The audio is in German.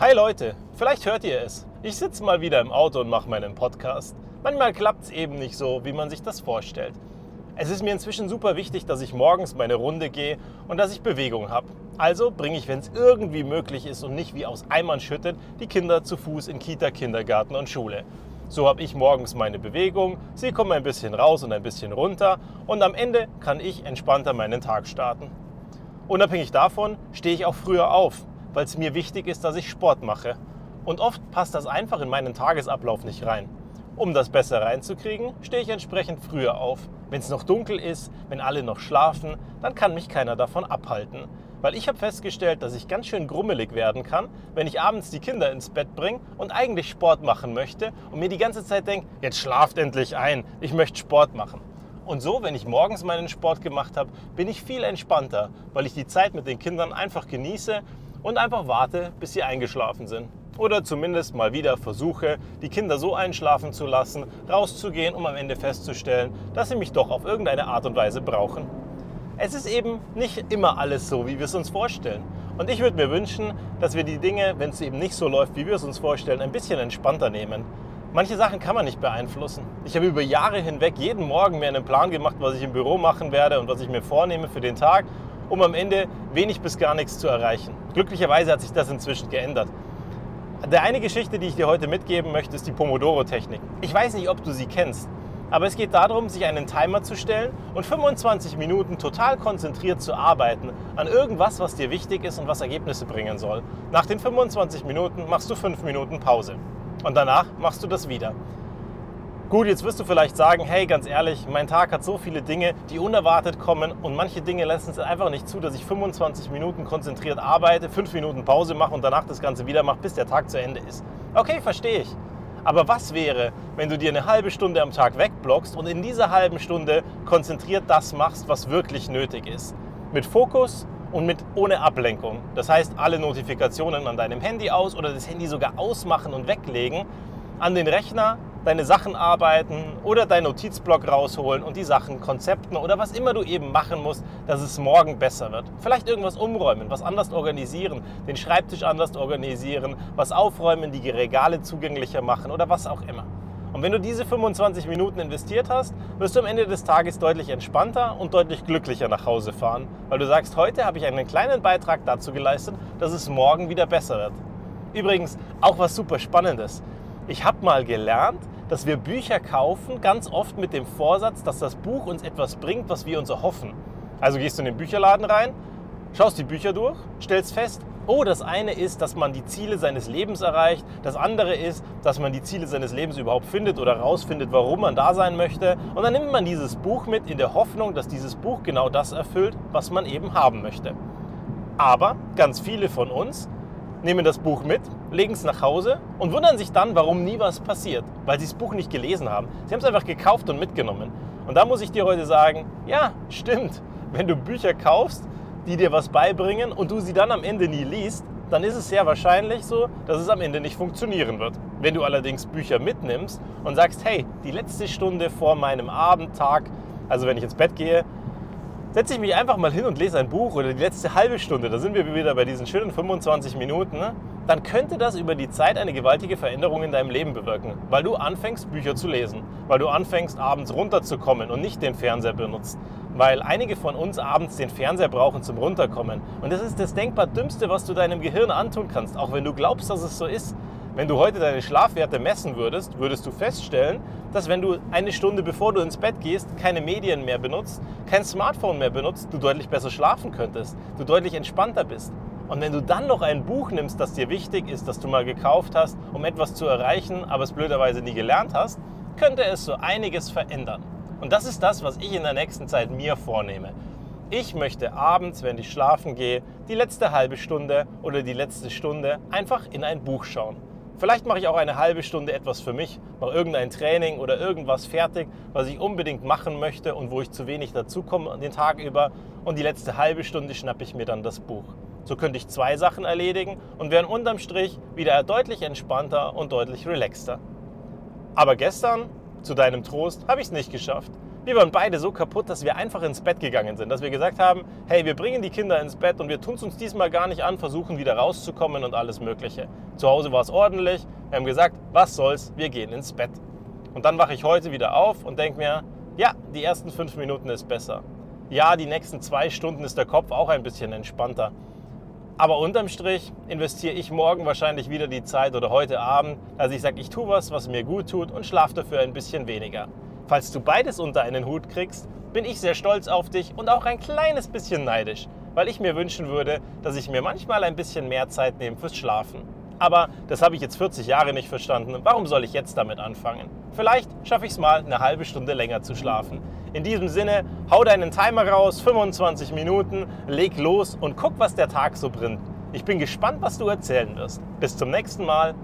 Hi Leute, vielleicht hört ihr es. Ich sitze mal wieder im Auto und mache meinen Podcast. Manchmal klappt es eben nicht so, wie man sich das vorstellt. Es ist mir inzwischen super wichtig, dass ich morgens meine Runde gehe und dass ich Bewegung habe. Also bringe ich, wenn es irgendwie möglich ist und nicht wie aus Eimern schüttet, die Kinder zu Fuß in Kita, Kindergarten und Schule. So habe ich morgens meine Bewegung, sie kommen ein bisschen raus und ein bisschen runter und am Ende kann ich entspannter meinen Tag starten. Unabhängig davon stehe ich auch früher auf, weil es mir wichtig ist, dass ich Sport mache. Und oft passt das einfach in meinen Tagesablauf nicht rein. Um das besser reinzukriegen, stehe ich entsprechend früher auf. Wenn es noch dunkel ist, wenn alle noch schlafen, dann kann mich keiner davon abhalten. Weil ich habe festgestellt, dass ich ganz schön grummelig werden kann, wenn ich abends die Kinder ins Bett bringe und eigentlich Sport machen möchte und mir die ganze Zeit denke, jetzt schlaft endlich ein, ich möchte Sport machen. Und so, wenn ich morgens meinen Sport gemacht habe, bin ich viel entspannter, weil ich die Zeit mit den Kindern einfach genieße und einfach warte, bis sie eingeschlafen sind. Oder zumindest mal wieder versuche, die Kinder so einschlafen zu lassen, rauszugehen, um am Ende festzustellen, dass sie mich doch auf irgendeine Art und Weise brauchen. Es ist eben nicht immer alles so, wie wir es uns vorstellen. Und ich würde mir wünschen, dass wir die Dinge, wenn es eben nicht so läuft, wie wir es uns vorstellen, ein bisschen entspannter nehmen. Manche Sachen kann man nicht beeinflussen. Ich habe über Jahre hinweg jeden Morgen mir einen Plan gemacht, was ich im Büro machen werde und was ich mir vornehme für den Tag, um am Ende wenig bis gar nichts zu erreichen. Glücklicherweise hat sich das inzwischen geändert. Der eine Geschichte, die ich dir heute mitgeben möchte, ist die Pomodoro-Technik. Ich weiß nicht, ob du sie kennst, aber es geht darum, sich einen Timer zu stellen und 25 Minuten total konzentriert zu arbeiten an irgendwas, was dir wichtig ist und was Ergebnisse bringen soll. Nach den 25 Minuten machst du 5 Minuten Pause. Und danach machst du das wieder. Gut, jetzt wirst du vielleicht sagen, hey, ganz ehrlich, mein Tag hat so viele Dinge, die unerwartet kommen und manche Dinge lassen es einfach nicht zu, dass ich 25 Minuten konzentriert arbeite, 5 Minuten Pause mache und danach das Ganze wieder mache, bis der Tag zu Ende ist. Okay, verstehe ich. Aber was wäre, wenn du dir eine halbe Stunde am Tag wegblockst und in dieser halben Stunde konzentriert das machst, was wirklich nötig ist? Mit Fokus und mit ohne Ablenkung. Das heißt, alle Notifikationen an deinem Handy aus oder das Handy sogar ausmachen und weglegen, an den Rechner deine Sachen arbeiten oder deinen Notizblock rausholen und die Sachen Konzepten oder was immer du eben machen musst, dass es morgen besser wird. Vielleicht irgendwas umräumen, was anders organisieren, den Schreibtisch anders organisieren, was aufräumen, die Regale zugänglicher machen oder was auch immer. Und wenn du diese 25 Minuten investiert hast, wirst du am Ende des Tages deutlich entspannter und deutlich glücklicher nach Hause fahren, weil du sagst, heute habe ich einen kleinen Beitrag dazu geleistet, dass es morgen wieder besser wird. Übrigens, auch was super Spannendes. Ich habe mal gelernt, dass wir Bücher kaufen, ganz oft mit dem Vorsatz, dass das Buch uns etwas bringt, was wir uns erhoffen. Also gehst du in den Bücherladen rein, schaust die Bücher durch, stellst fest, oh, das eine ist, dass man die Ziele seines Lebens erreicht, das andere ist, dass man die Ziele seines Lebens überhaupt findet oder rausfindet, warum man da sein möchte. Und dann nimmt man dieses Buch mit in der Hoffnung, dass dieses Buch genau das erfüllt, was man eben haben möchte. Aber ganz viele von uns nehmen das Buch mit, legen es nach Hause und wundern sich dann, warum nie was passiert, weil sie das Buch nicht gelesen haben. Sie haben es einfach gekauft und mitgenommen. Und da muss ich dir heute sagen, ja, stimmt. Wenn du Bücher kaufst, die dir was beibringen und du sie dann am Ende nie liest, dann ist es sehr wahrscheinlich so, dass es am Ende nicht funktionieren wird. Wenn du allerdings Bücher mitnimmst und sagst, hey, die letzte Stunde vor meinem Abendtag, also wenn ich ins Bett gehe, setze ich mich einfach mal hin und lese ein Buch oder die letzte halbe Stunde, da sind wir wieder bei diesen schönen 25 Minuten, ne? dann könnte das über die Zeit eine gewaltige Veränderung in deinem Leben bewirken, weil du anfängst, Bücher zu lesen, weil du anfängst, abends runterzukommen und nicht den Fernseher benutzt, weil einige von uns abends den Fernseher brauchen zum Runterkommen. Und das ist das denkbar Dümmste, was du deinem Gehirn antun kannst, auch wenn du glaubst, dass es so ist. Wenn du heute deine Schlafwerte messen würdest, würdest du feststellen, dass wenn du eine Stunde bevor du ins Bett gehst, keine Medien mehr benutzt, kein Smartphone mehr benutzt, du deutlich besser schlafen könntest, du deutlich entspannter bist. Und wenn du dann noch ein Buch nimmst, das dir wichtig ist, das du mal gekauft hast, um etwas zu erreichen, aber es blöderweise nie gelernt hast, könnte es so einiges verändern. Und das ist das, was ich in der nächsten Zeit mir vornehme. Ich möchte abends, wenn ich schlafen gehe, die letzte halbe Stunde oder die letzte Stunde einfach in ein Buch schauen. Vielleicht mache ich auch eine halbe Stunde etwas für mich, mache irgendein Training oder irgendwas fertig, was ich unbedingt machen möchte und wo ich zu wenig dazu komme den Tag über. Und die letzte halbe Stunde schnappe ich mir dann das Buch. So könnte ich zwei Sachen erledigen und wären unterm Strich wieder deutlich entspannter und deutlich relaxter. Aber gestern, zu deinem Trost, habe ich es nicht geschafft. Wir waren beide so kaputt, dass wir einfach ins Bett gegangen sind. Dass wir gesagt haben, hey, wir bringen die Kinder ins Bett und wir tun es uns diesmal gar nicht an, versuchen wieder rauszukommen und alles Mögliche. Zu Hause war es ordentlich. Wir haben gesagt, was soll's, wir gehen ins Bett. Und dann wache ich heute wieder auf und denke mir, ja, die ersten fünf Minuten ist besser. Ja, die nächsten zwei Stunden ist der Kopf auch ein bisschen entspannter. Aber unterm Strich investiere ich morgen wahrscheinlich wieder die Zeit oder heute Abend, dass ich sage, ich tue was, was mir gut tut und schlafe dafür ein bisschen weniger. Falls du beides unter einen Hut kriegst, bin ich sehr stolz auf dich und auch ein kleines bisschen neidisch, weil ich mir wünschen würde, dass ich mir manchmal ein bisschen mehr Zeit nehme fürs Schlafen. Aber das habe ich jetzt 40 Jahre nicht verstanden. Warum soll ich jetzt damit anfangen? Vielleicht schaffe ich es mal, eine halbe Stunde länger zu schlafen. In diesem Sinne, hau deinen Timer raus, 25 Minuten, leg los und guck, was der Tag so bringt. Ich bin gespannt, was du erzählen wirst. Bis zum nächsten Mal.